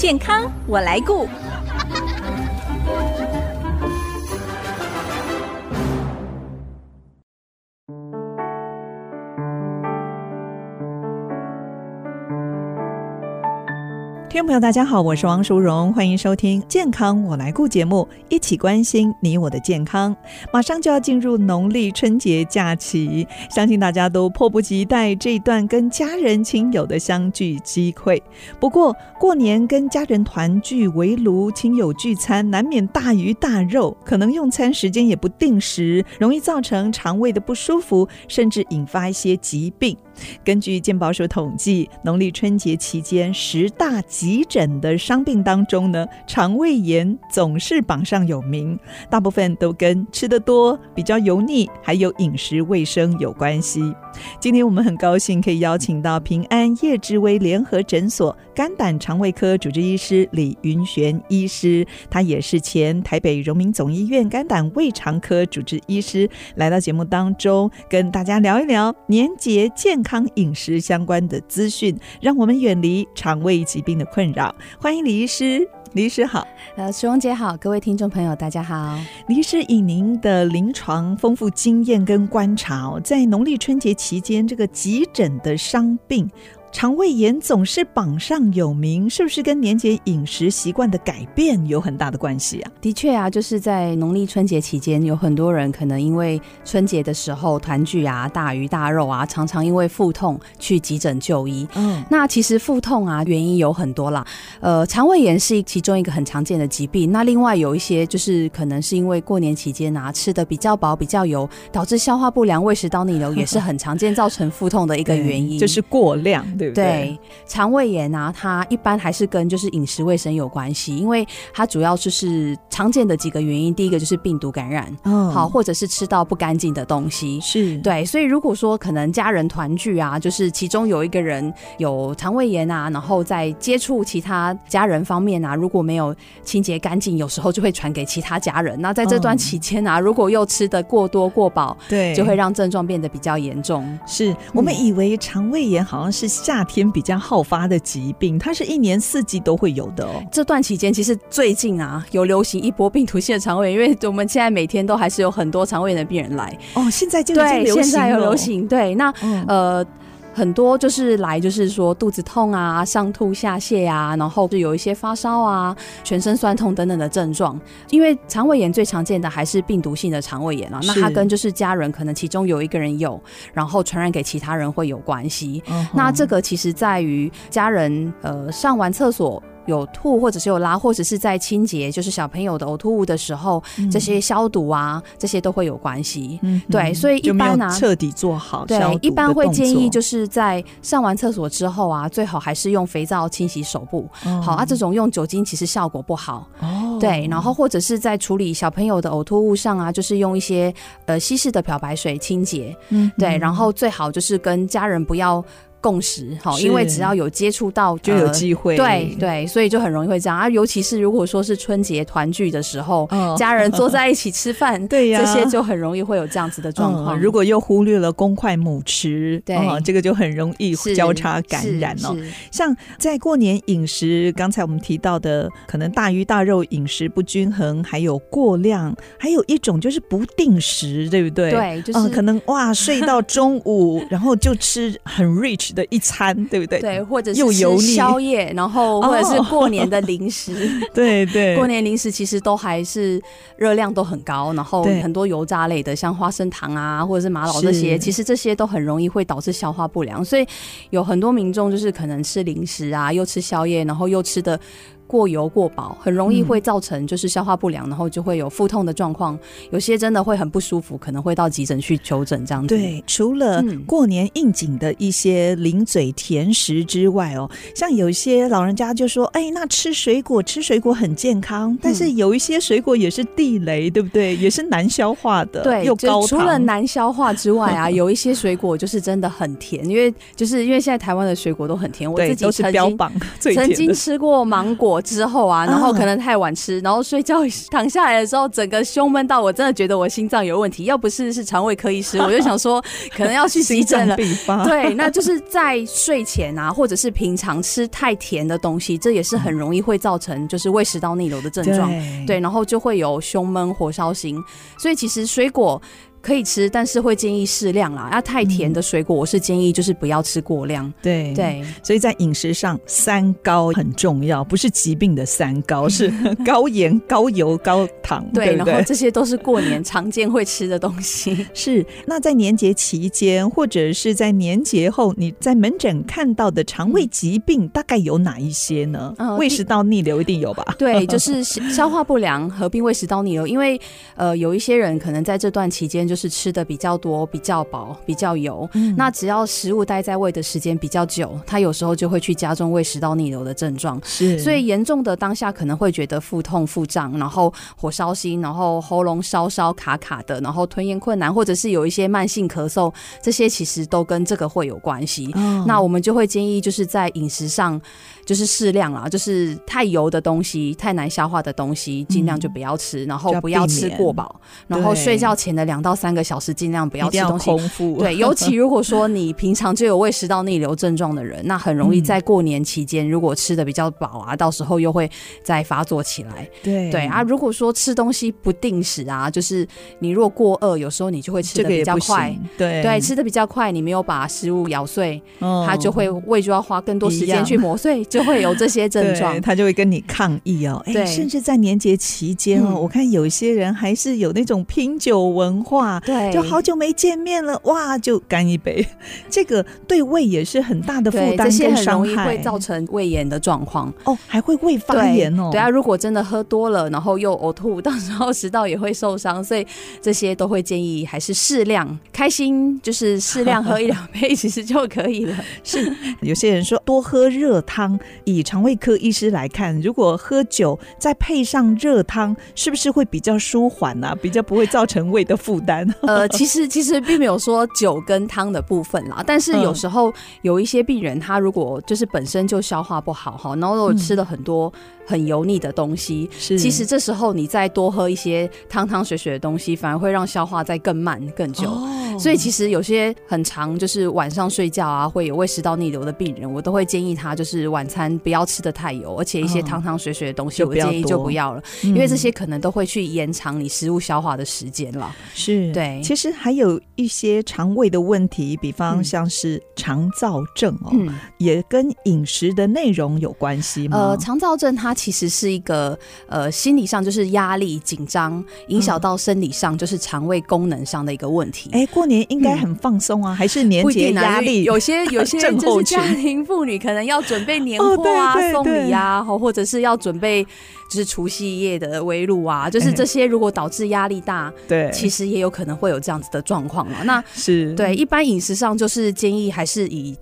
健康我来顾。听众朋友，大家好，我是王淑荣，欢迎收听《健康我来顾》节目，一起关心你我的健康。马上就要进入农历春节假期，相信大家都迫不及待这段跟家人亲友的相聚机会。不过，过年跟家人团聚围炉、亲友聚餐，难免大鱼大肉，可能用餐时间也不定时，容易造成肠胃的不舒服，甚至引发一些疾病。根据健保署统计，农历春节期间十大急诊的伤病当中呢，肠胃炎总是榜上有名，大部分都跟吃得多、比较油腻，还有饮食卫生有关系。今天我们很高兴可以邀请到平安叶志威联合诊所肝胆肠胃科主治医师李云玄医师，他也是前台北荣民总医院肝胆胃肠科主治医师，来到节目当中跟大家聊一聊年节健康饮食相关的资讯，让我们远离肠胃疾病的困扰。欢迎李医师。李医师好，呃，徐荣姐好，各位听众朋友大家好。李医师以您的临床丰富经验跟观察，在农历春节期间，这个急诊的伤病。肠胃炎总是榜上有名，是不是跟年节饮食习惯的改变有很大的关系啊？的确啊，就是在农历春节期间，有很多人可能因为春节的时候团聚啊，大鱼大肉啊，常常因为腹痛去急诊就医。嗯，那其实腹痛啊，原因有很多啦。呃，肠胃炎是其中一个很常见的疾病。那另外有一些就是可能是因为过年期间啊，吃的比较饱、比较油，导致消化不良、胃食道逆流，也是很常见造成腹痛的一个原因，就是过量。对不对？对，肠胃炎啊，它一般还是跟就是饮食卫生有关系，因为它主要就是常见的几个原因。第一个就是病毒感染，嗯，好，或者是吃到不干净的东西，是对。所以如果说可能家人团聚啊，就是其中有一个人有肠胃炎啊，然后在接触其他家人方面啊，如果没有清洁干净，有时候就会传给其他家人。那在这段期间啊，嗯、如果又吃的过多过饱，对，就会让症状变得比较严重。是我们以为肠胃炎好像是夏天比较好发的疾病，它是一年四季都会有的哦。这段期间，其实最近啊，有流行一波病毒性的肠胃炎，因为我们现在每天都还是有很多肠胃炎的病人来。哦，现在就已经流行了。对，现在有流行。对，那、嗯、呃。很多就是来，就是说肚子痛啊、上吐下泻啊，然后就有一些发烧啊、全身酸痛等等的症状。因为肠胃炎最常见的还是病毒性的肠胃炎啊，那它跟就是家人可能其中有一个人有，然后传染给其他人会有关系。嗯、那这个其实在于家人呃上完厕所。有吐或者是有拉，或者是在清洁，就是小朋友的呕吐物的时候，嗯、这些消毒啊，这些都会有关系。嗯，对，所以一般呢、啊，彻底做好。对，一般会建议就是在上完厕所之后啊，最好还是用肥皂清洗手部。哦、好啊，这种用酒精其实效果不好。哦，对，然后或者是在处理小朋友的呕吐物上啊，就是用一些呃稀释的漂白水清洁。嗯，对，然后最好就是跟家人不要。共识哈，因为只要有接触到就有机会，呃、对对，所以就很容易会这样啊。尤其是如果说是春节团聚的时候，哦、家人坐在一起吃饭，对呀，这些就很容易会有这样子的状况。嗯、如果又忽略了公筷母匙，对、嗯，这个就很容易交叉感染哦。像在过年饮食，刚才我们提到的，可能大鱼大肉饮食不均衡，还有过量，还有一种就是不定时，对不对？对，就是、嗯、可能哇，睡到中午，然后就吃很 rich。的一餐，对不对？对，或者是吃宵夜，然后或者是过年的零食，对对，过年零食其实都还是热量都很高，然后很多油炸类的，像花生糖啊，或者是玛瑙这些，其实这些都很容易会导致消化不良，所以有很多民众就是可能吃零食啊，又吃宵夜，然后又吃的。过油过饱很容易会造成就是消化不良，嗯、然后就会有腹痛的状况。有些真的会很不舒服，可能会到急诊去求诊这样子。对，除了过年应景的一些零嘴甜食之外哦，像有一些老人家就说：“哎，那吃水果，吃水果很健康。”但是有一些水果也是地雷，对不对？也是难消化的，对，又高。除了难消化之外啊，有一些水果就是真的很甜，因为就是因为现在台湾的水果都很甜。我自己都是标榜最甜。曾经吃过芒果。果之后啊，然后可能太晚吃，然后睡觉躺下来的时候，整个胸闷到我真的觉得我心脏有问题。要不是是肠胃科医师，我就想说可能要去急诊了。对，那就是在睡前啊，或者是平常吃太甜的东西，这也是很容易会造成就是胃食道逆流的症状。对，对，然后就会有胸闷、火烧心。所以其实水果。可以吃，但是会建议适量啦。要太甜的水果，我是建议就是不要吃过量。对对，所以在饮食上，三高很重要，不是疾病的三高，是高盐、高油、高糖。对，对，对，然后这些都是过年常见会吃的东西。是。那在年节期间，或者是在年节后，你在门诊看到的肠胃疾病大概有哪一些呢？嗯、胃食道逆流一定有吧？对，就是消化不良合并胃食道逆流，因为呃，有一些人可能在这段期间。就是吃的比较多、比较饱、比较油，嗯，那只要食物待在胃的时间比较久，它有时候就会去加重胃食道逆流的症状。是，所以严重的当下可能会觉得腹痛、腹胀，然后火烧心，然后喉咙烧烧卡卡的，然后吞咽困难，或者是有一些慢性咳嗽，这些其实都跟这个会有关系。哦。那我们就会建议就是在饮食上。就是适量啦，就是太油的东西、太难消化的东西，尽量就不要吃，嗯、然后不要吃过饱，然后睡觉前的两到三个小时尽量不要吃东西。空腹。对，尤其如果说你平常就有胃食道逆流症状的人，那很容易在过年期间，如果吃的比较饱啊，到时候又会再发作起来。对对啊，如果说吃东西不定时啊，就是你如果过饿，有时候你就会吃的比较快。对对，吃的比较快，你没有把食物咬碎，哦、它就会胃就要花更多时间去磨碎。就会有这些症状，他就会跟你抗议哦。哎，甚至在年节期间哦、嗯，我看有一些人还是有那种拼酒文化，对，就好久没见面了，哇，就干一杯。这个对胃也是很大的负担，这些很容易会造成胃炎的状况哦，还会胃发炎哦。对，啊，如果真的喝多了，然后又呕吐，到时候食道也会受伤，所以这些都会建议还是适量，开心就是适量喝一两杯，其实就可以了。是，有些人说多喝热汤。以肠胃科医师来看，如果喝酒再配上热汤，是不是会比较舒缓呢、啊？比较不会造成胃的负担？呃，其实其实并没有说酒跟汤的部分啦，但是有时候有一些病人，他如果就是本身就消化不好哈，然后如果吃了很多很油腻的东西，是，其实这时候你再多喝一些汤汤水水的东西，反而会让消化再更慢更久。哦。所以其实有些很长，就是晚上睡觉啊，会有胃食道逆流的病人，我都会建议他就是晚餐不要吃的太油，而且一些汤汤水水的东西，我建议就不要了，因为这些可能都会去延长你食物消化的时间了。是，对。其实还有一些肠胃的问题，比方像是肠燥症哦，嗯、也跟饮食的内容有关系吗？呃，肠燥症它其实是一个呃心理上就是压力紧张，影响到生理上就是肠胃功能上的一个问题。哎、嗯，过年应该很放松啊、嗯，还是年节压力？有些有些就是家庭妇女可能要准备年货啊、哦、送礼啊，或者是要准备就是除夕夜的围炉啊，就是这些如果导致压力大，对、欸，其实也有可能会有这样子的状况嘛。那是对一般饮食上就是建议还是以。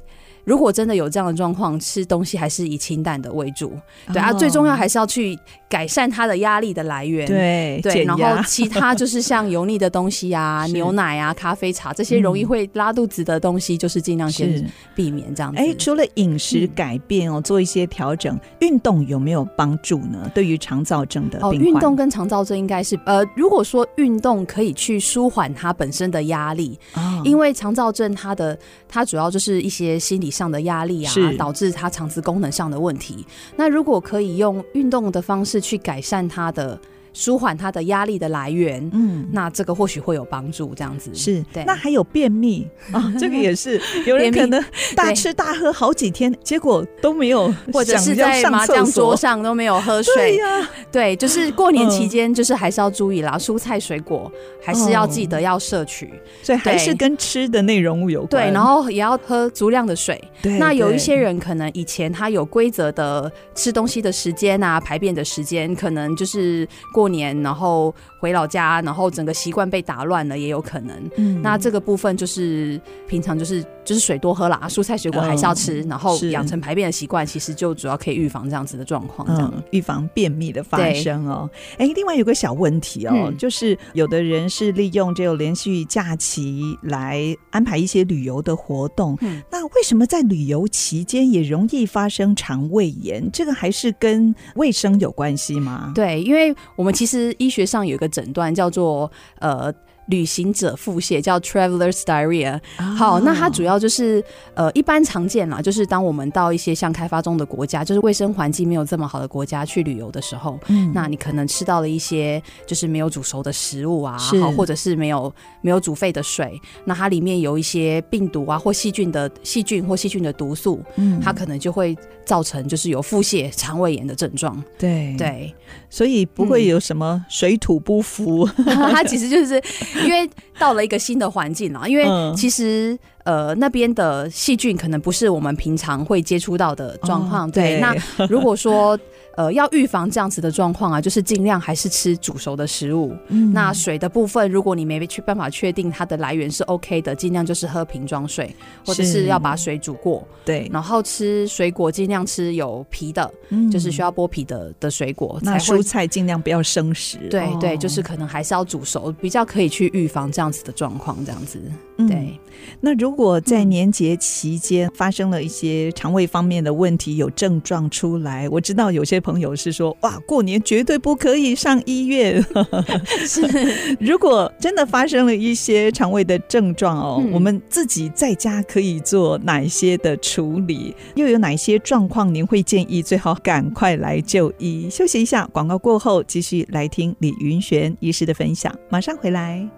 如果真的有这样的状况，吃东西还是以清淡的为主。对啊，最重要还是要去改善他的压力的来源。对对，然后其他就是像油腻的东西啊、牛奶啊、咖啡茶这些容易会拉肚子的东西，就是尽量先避免这样子。哎，除了饮食改变哦，做一些调整，运动有没有帮助呢？对于肠燥症的病患，运动跟肠燥症应该是呃，如果说运动可以去舒缓它本身的压力，因为肠燥症它的它主要就是一些心理上的压力啊，导致他肠子功能上的问题。那如果可以用运动的方式去改善他的。舒缓他的压力的来源，嗯，那这个或许会有帮助，这样子。是。对。那还有便秘。啊、哦，这个也是。有人可能大吃大喝好几天，结果都没有，或者是在麻将桌上都没有喝水。对呀、啊，对，就是过年期间，就是还是要注意啦，嗯、蔬菜水果还是要记得要摄取，所以还是跟吃的内容物有关。对，然后也要喝足量的水。对，那有一些人可能以前他有规则的吃东西的时间啊，排便的时间，可能就是过。年，然后回老家，然后整个习惯被打乱了，也有可能。嗯，那这个部分就是平常就是就是水多喝啦，蔬菜水果还是要吃，嗯、然后养成排便的习惯，其实就主要可以预防这样子的状况，这样、嗯、预防便秘的发生哦。哎，另外有个小问题哦，嗯、就是有的人是利用这个连续假期来安排一些旅游的活动，嗯、那为什么在旅游期间也容易发生肠胃炎？这个还是跟卫生有关系吗？对，因为我们其实医学上有一个诊断叫做呃。旅行者腹泻叫 Travelers Diarrhea。好，那它主要就是呃，一般常见啦，就是当我们到一些像开发中的国家，就是卫生环境没有这么好的国家去旅游的时候，嗯，那你可能吃到了一些就是没有煮熟的食物啊，好，或者是没有没有煮沸的水，那它里面有一些病毒啊或细菌的细菌或细菌的毒素，嗯，它可能就会造成就是有腹泻、肠胃炎的症状。对。对，所以不会有什么水土不服，嗯、它其实就是。因为到了一个新的环境啊，因为其实呃那边的细菌可能不是我们平常会接触到的状况，对。那如果说。呃，要预防这样子的状况啊，就是尽量还是吃煮熟的食物。嗯，那水的部分，如果你没去办法确定它的来源是 OK 的，尽量就是喝瓶装水，或者是要把水煮过。对，然后吃水果尽量吃有皮的，嗯，就是需要剥皮的的水果。那蔬菜尽量不要生食。对对，就是可能还是要煮熟，比较可以去预防这样子的状况。这样子，对。那如果在年节期间发生了一些肠胃方面的问题，有症状出来，我知道有些。朋友是说，哇，过年绝对不可以上医院。是，如果真的发生了一些肠胃的症状哦，嗯、我们自己在家可以做哪些的处理？又有哪些状况您会建议最好赶快来就医？休息一下，广告过后继续来听李云璇医师的分享，马上回来。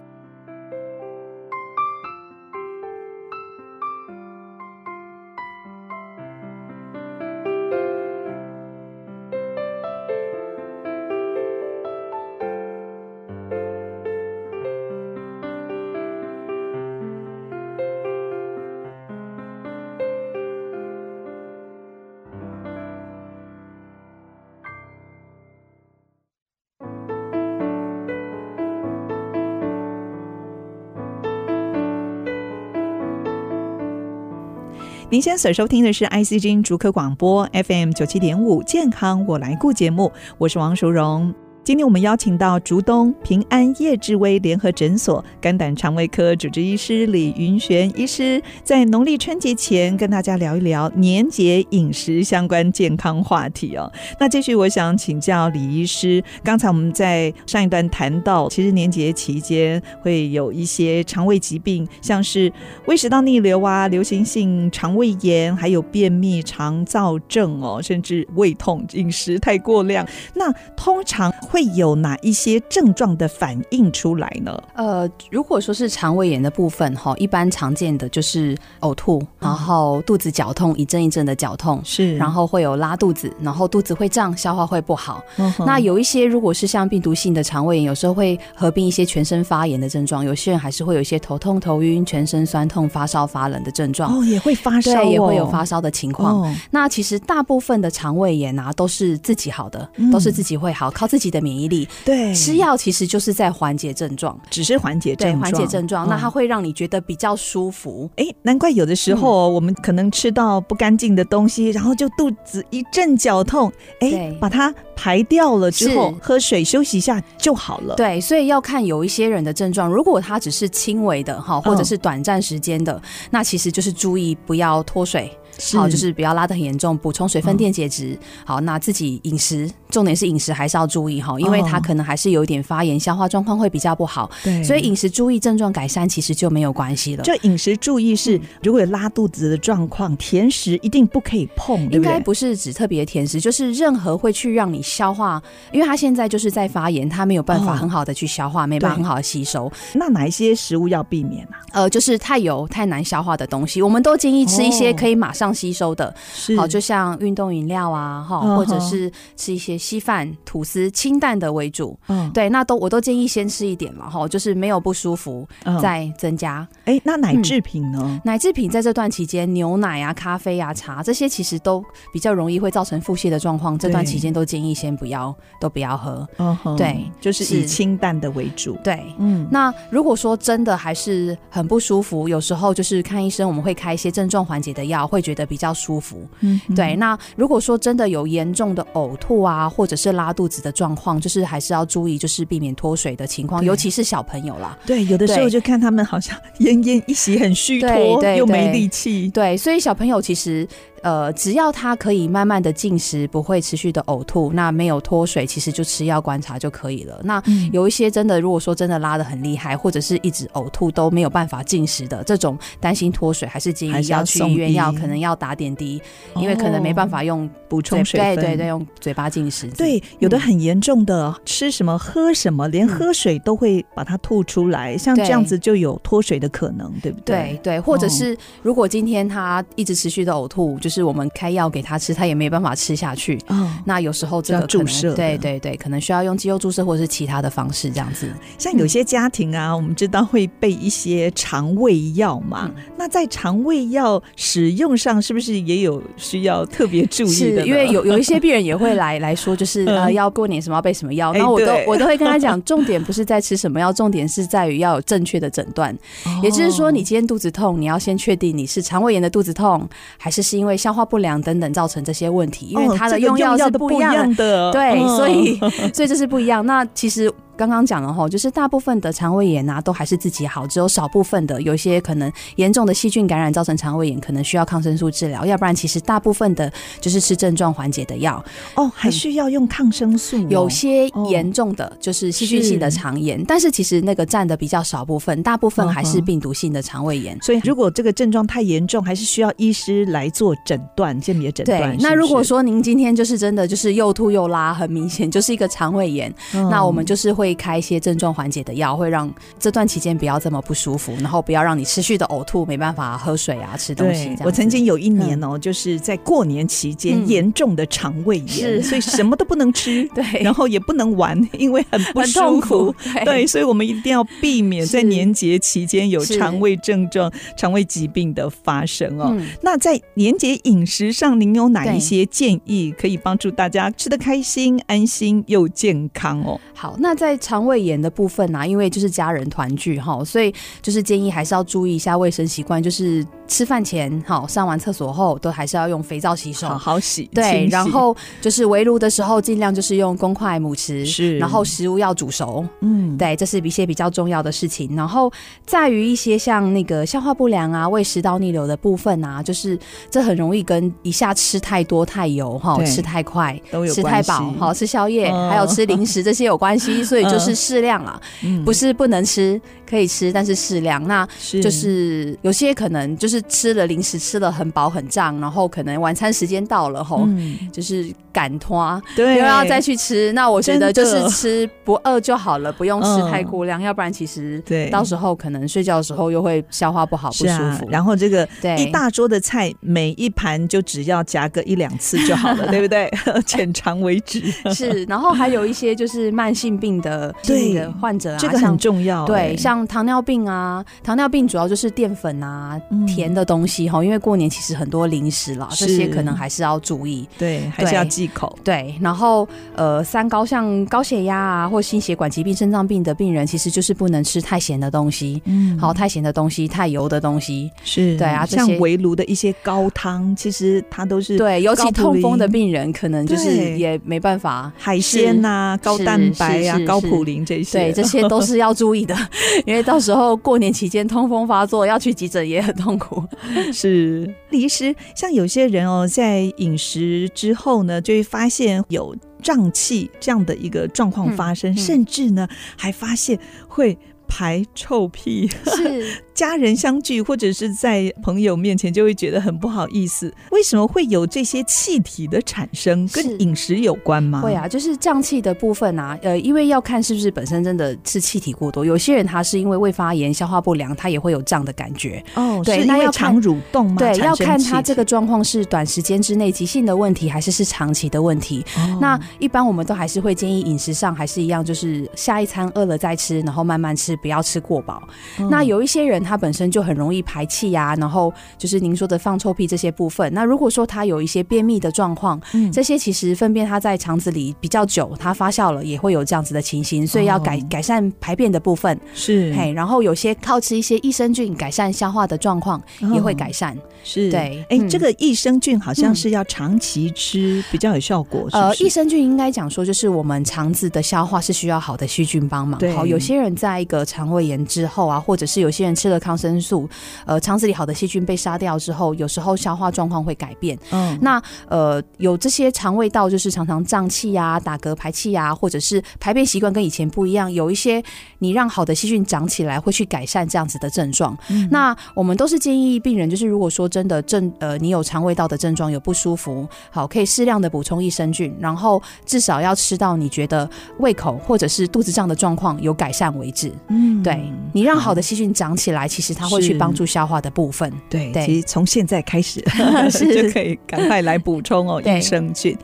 您现在所收听的是 ICG 逐客广播 FM 九七点五健康我来顾节目，我是王淑荣。今天我们邀请到竹东平安叶志威联合诊所肝胆肠胃科主治医师李云璇医师，在农历春节前跟大家聊一聊年节饮食相关健康话题哦。那继续，我想请教李医师，刚才我们在上一段谈到，其实年节期间会有一些肠胃疾病，像是胃食道逆流啊、流行性肠胃炎，还有便秘、肠燥症哦，甚至胃痛、饮食太过量。那通常会有哪一些症状的反应出来呢？呃，如果说是肠胃炎的部分哈，一般常见的就是呕吐，然后肚子绞痛，一阵一阵的绞痛，是，然后会有拉肚子，然后肚子会胀，消化会不好。嗯、那有一些如果是像病毒性的肠胃炎，有时候会合并一些全身发炎的症状，有些人还是会有一些头痛、头晕、全身酸痛、发烧、发冷的症状。哦，也会发烧、哦，对，也会有发烧的情况。哦、那其实大部分的肠胃炎啊，都是自己好的，嗯、都是自己会好，靠自己的。免疫力，对，吃药其实就是在缓解症状，只是缓解症状，缓解症状，那它会让你觉得比较舒服。哎、欸，难怪有的时候我们可能吃到不干净的东西，然后就肚子一阵绞痛，哎、欸，把它排掉了之后，喝水休息一下就好了。对，所以要看有一些人的症状，如果他只是轻微的哈，或者是短暂时间的，哦、那其实就是注意不要脱水。好，就是不要拉的很严重，补充水分、电解质。好，那自己饮食，重点是饮食还是要注意哈，因为它可能还是有一点发炎，消化状况会比较不好。对，所以饮食注意，症状改善其实就没有关系了。就饮食注意是，如果有拉肚子的状况，甜食一定不可以碰？应该不是指特别甜食，就是任何会去让你消化，因为它现在就是在发炎，它没有办法很好的去消化，没办法很好的吸收。那哪一些食物要避免啊？呃，就是太油、太难消化的东西，我们都建议吃一些可以马上。上吸收的，是好，就像运动饮料啊，哈，或者是吃一些稀饭、吐司、清淡的为主。嗯，对，那都我都建议先吃一点嘛，哈，就是没有不舒服再增加。哎、嗯，那奶制品呢？嗯、奶制品在这段期间，牛奶啊、咖啡啊、茶这些其实都比较容易会造成腹泻的状况，这段期间都建议先不要，都不要喝。嗯，对，就是以清淡的为主。对，嗯，那如果说真的还是很不舒服，有时候就是看医生，我们会开一些症状缓解的药，会觉得比较舒服。嗯，对。那如果说真的有严重的呕吐啊，或者是拉肚子的状况，就是还是要注意，就是避免脱水的情况，尤其是小朋友啦。对，有的时候就看他们好像奄奄一息，很虚脱，又没力气。对，所以小朋友其实。呃，只要他可以慢慢的进食，不会持续的呕吐，那没有脱水，其实就吃药观察就可以了。那有一些真的，如果说真的拉的很厉害，或者是一直呕吐都没有办法进食的这种，担心脱水，还是建议要去医院，要可能要打点滴，因为可能没办法用补充水分，对对对，用嘴巴进食。对，有的很严重的，嗯、吃什么喝什么，连喝水都会把它吐出来，像这样子就有脱水的可能，对不对？对对，或者是如果今天他一直持续的呕吐，就。是我们开药给他吃，他也没办法吃下去。嗯，那有时候这个注射，对对对，可能需要用肌肉注射或者是其他的方式这样子。像有些家庭啊，嗯、我们知道会备一些肠胃药嘛。嗯、那在肠胃药使用上，是不是也有需要特别注意的？因为有有一些病人也会来 来说，就是呃，要过年什么要备什么药，然后我都我都会跟他讲，重点不是在吃什么药，重点是在于要有正确的诊断。哦、也就是说，你今天肚子痛，你要先确定你是肠胃炎的肚子痛，还是是因为消化不良等等造成这些问题，因为它的用药是不一样的，对，所以 所以这是不一样。那其实。刚刚讲了哈，就是大部分的肠胃炎啊，都还是自己好，只有少部分的有一些可能严重的细菌感染造成肠胃炎，可能需要抗生素治疗。要不然，其实大部分的就是吃症状缓解的药哦，还需要用抗生素、哦。有些严重的就是细菌性的肠炎，是但是其实那个占的比较少部分，大部分还是病毒性的肠胃炎。所以，如果这个症状太严重，还是需要医师来做诊断，鉴别诊断。对，那如果说您今天就是真的就是又吐又拉，很明显就是一个肠胃炎，嗯、那我们就是会开一些症状缓解的药，会让这段期间不要这么不舒服，然后不要让你持续的呕吐，没办法喝水啊、吃东西。我曾经有一年哦，嗯、就是在过年期间严重的肠胃炎，嗯、所以什么都不能吃，对，然后也不能玩，因为很不舒服。对，对，所以我们一定要避免在年节期间有肠胃症状、肠胃疾病的发生哦。嗯、那在年节饮食上，您有哪一些建议可以帮助大家吃得开心、安心又健康哦？好，那在肠胃炎的部分呢、啊，因为就是家人团聚哈，所以就是建议还是要注意一下卫生习惯，就是吃饭前好，上完厕所后都还是要用肥皂洗手，好好洗。对，然后就是围炉的时候尽量就是用公筷母匙，是，然后食物要煮熟，嗯，对，这是一些比较重要的事情。然后在于一些像那个消化不良啊、胃食道逆流的部分啊，就是这很容易跟一下吃太多太油哈，吃太快都有吃太饱好吃宵夜，哦、还有吃零食这些有关系，所以就是适量啊。嗯、不是不能吃，可以吃，但是适量。那就是有些可能就是吃了零食，吃了很饱很胀，然后可能晚餐时间到了后，嗯、就是赶拖，对，又要再去吃。那我觉得就是吃不饿就好了，不用吃太过量，嗯、要不然其实对，到时候可能睡觉的时候又会消化不好，不舒服。啊、然后这个一大桌的菜，每一盘就只要夹个一两次就好了，对不对？浅尝为止。是，然后还有一些就是慢性病的对的患者啊。这个很重要，对，像糖尿病啊，糖尿病主要就是淀粉啊，甜的东西哈，因为过年其实很多零食啦，这些可能还是要注意，对，还是要忌口，对。然后呃，三高像高血压啊，或心血管疾病、肾脏病的病人，其实就是不能吃太咸的东西，嗯，好，太咸的东西、太油的东西，是。对啊，像围炉的一些高汤，其实它都是对，尤其痛风的病人，可能就是也没办法，海鲜呐、高蛋白呀、高普林这些，对，这些都是要注意的，因为到时候过年期间痛风发作要去急诊也很痛苦。是，李医师，像有些人哦，在饮食之后呢，就会发现有胀气这样的一个状况发生，嗯嗯、甚至呢还发现会排臭屁，是家人相聚或者是在朋友面前，就会觉得很不好意思。为什么会有这些气体的产生？跟饮食有关吗？会啊，就是胀气的部分啊。呃，因为要看是不是本身真的是气体过多。有些人他是因为胃发炎、消化不良，他也会有胀的感觉。哦，对，那要肠蠕动吗？对，要看他这个状况是短时间之内急性的问题，还是是长期的问题。哦、那一般我们都还是会建议饮食上还是一样，就是下一餐饿了再吃，然后慢慢吃，不要吃过饱。嗯、那有一些人他本身就很容易排气呀、啊，然后就是您说的放臭屁这些部分。那如果说它有一些便秘的状况，嗯、这些其实粪便它在肠子里比较久，它发酵了也会有这样子的情形，所以要改、哦、改善排便的部分是嘿。然后有些靠吃一些益生菌改善消化的状况也会改善。哦、是对，哎、嗯，这个益生菌好像是要长期吃比较有效果。是是呃，益生菌应该讲说就是我们肠子的消化是需要好的细菌帮忙。对，好，有些人在一个肠胃炎之后啊，或者是有些人吃了抗生素，呃，肠子里好的细菌被杀掉之后，有时候消化状况会改变。嗯，那呃，有这些肠胃道就是常常胀气呀、打嗝、排气呀、啊，或者是排便习惯跟以前不一样，有一些你让好的细菌长起来，会去改善这样子的症状。嗯，那我们都是建议病人，就是如果说真的症呃，你有肠胃道的症状有不舒服，好，可以适量的补充益生菌，然后至少要吃到你觉得胃口或者是肚子胀的状况有改善为止。嗯，对，你让好的细菌长起来，其实它会去帮助消化的部分。对，对，其实从现在开始 就可以赶快来补充哦，益生菌。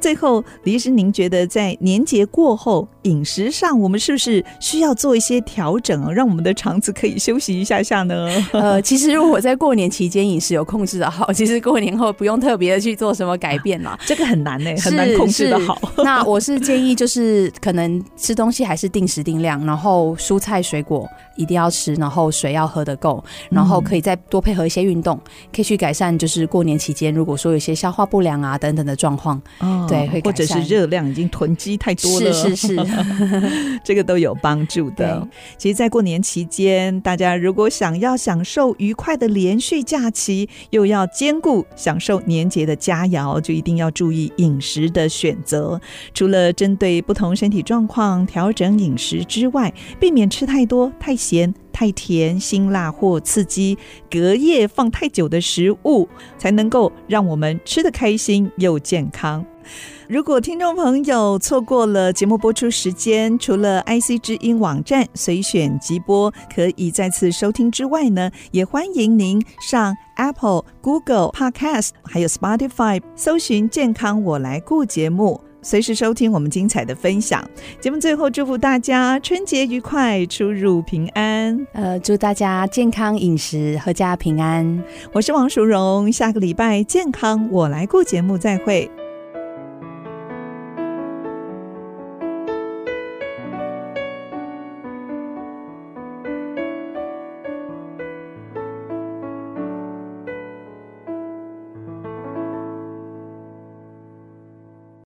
最后，李医师，您觉得在年节过后饮食上，我们是不是需要做一些调整哦，让我们的肠子可以休息一下下呢？呃，其实如果在过年期间饮食有控制的好，其实过年后不用特别的去做什么改变啦。这个很难呢、欸，很难控制的好。那我是建议，就是可能吃东西还是定时定量，然后蔬菜水果一定要吃，然后水要喝得够，然后可以再多配合一些运动，可以去改善。就是过年期间，如果说有些消化不良啊等等的状况，哦、对，会或者是热量已经囤积太多了，是是是，这个都有帮助的。其实，在过年期间，大家如果想要享受愉快的连续假期，又要兼顾享受年节的佳肴，就一定要注意饮食的选择。除了针对不同身体状况调整饮食之外，避免吃太多、太咸。太甜、辛辣或刺激、隔夜放太久的食物，才能够让我们吃得开心又健康。如果听众朋友错过了节目播出时间，除了 IC 之音网站随选即播可以再次收听之外呢，也欢迎您上 Apple、Google Podcast 还有 Spotify 搜寻“健康我来顾”节目。随时收听我们精彩的分享。节目最后祝福大家春节愉快，出入平安。呃，祝大家健康饮食，阖家平安。我是王淑荣，下个礼拜健康我来过节目再会。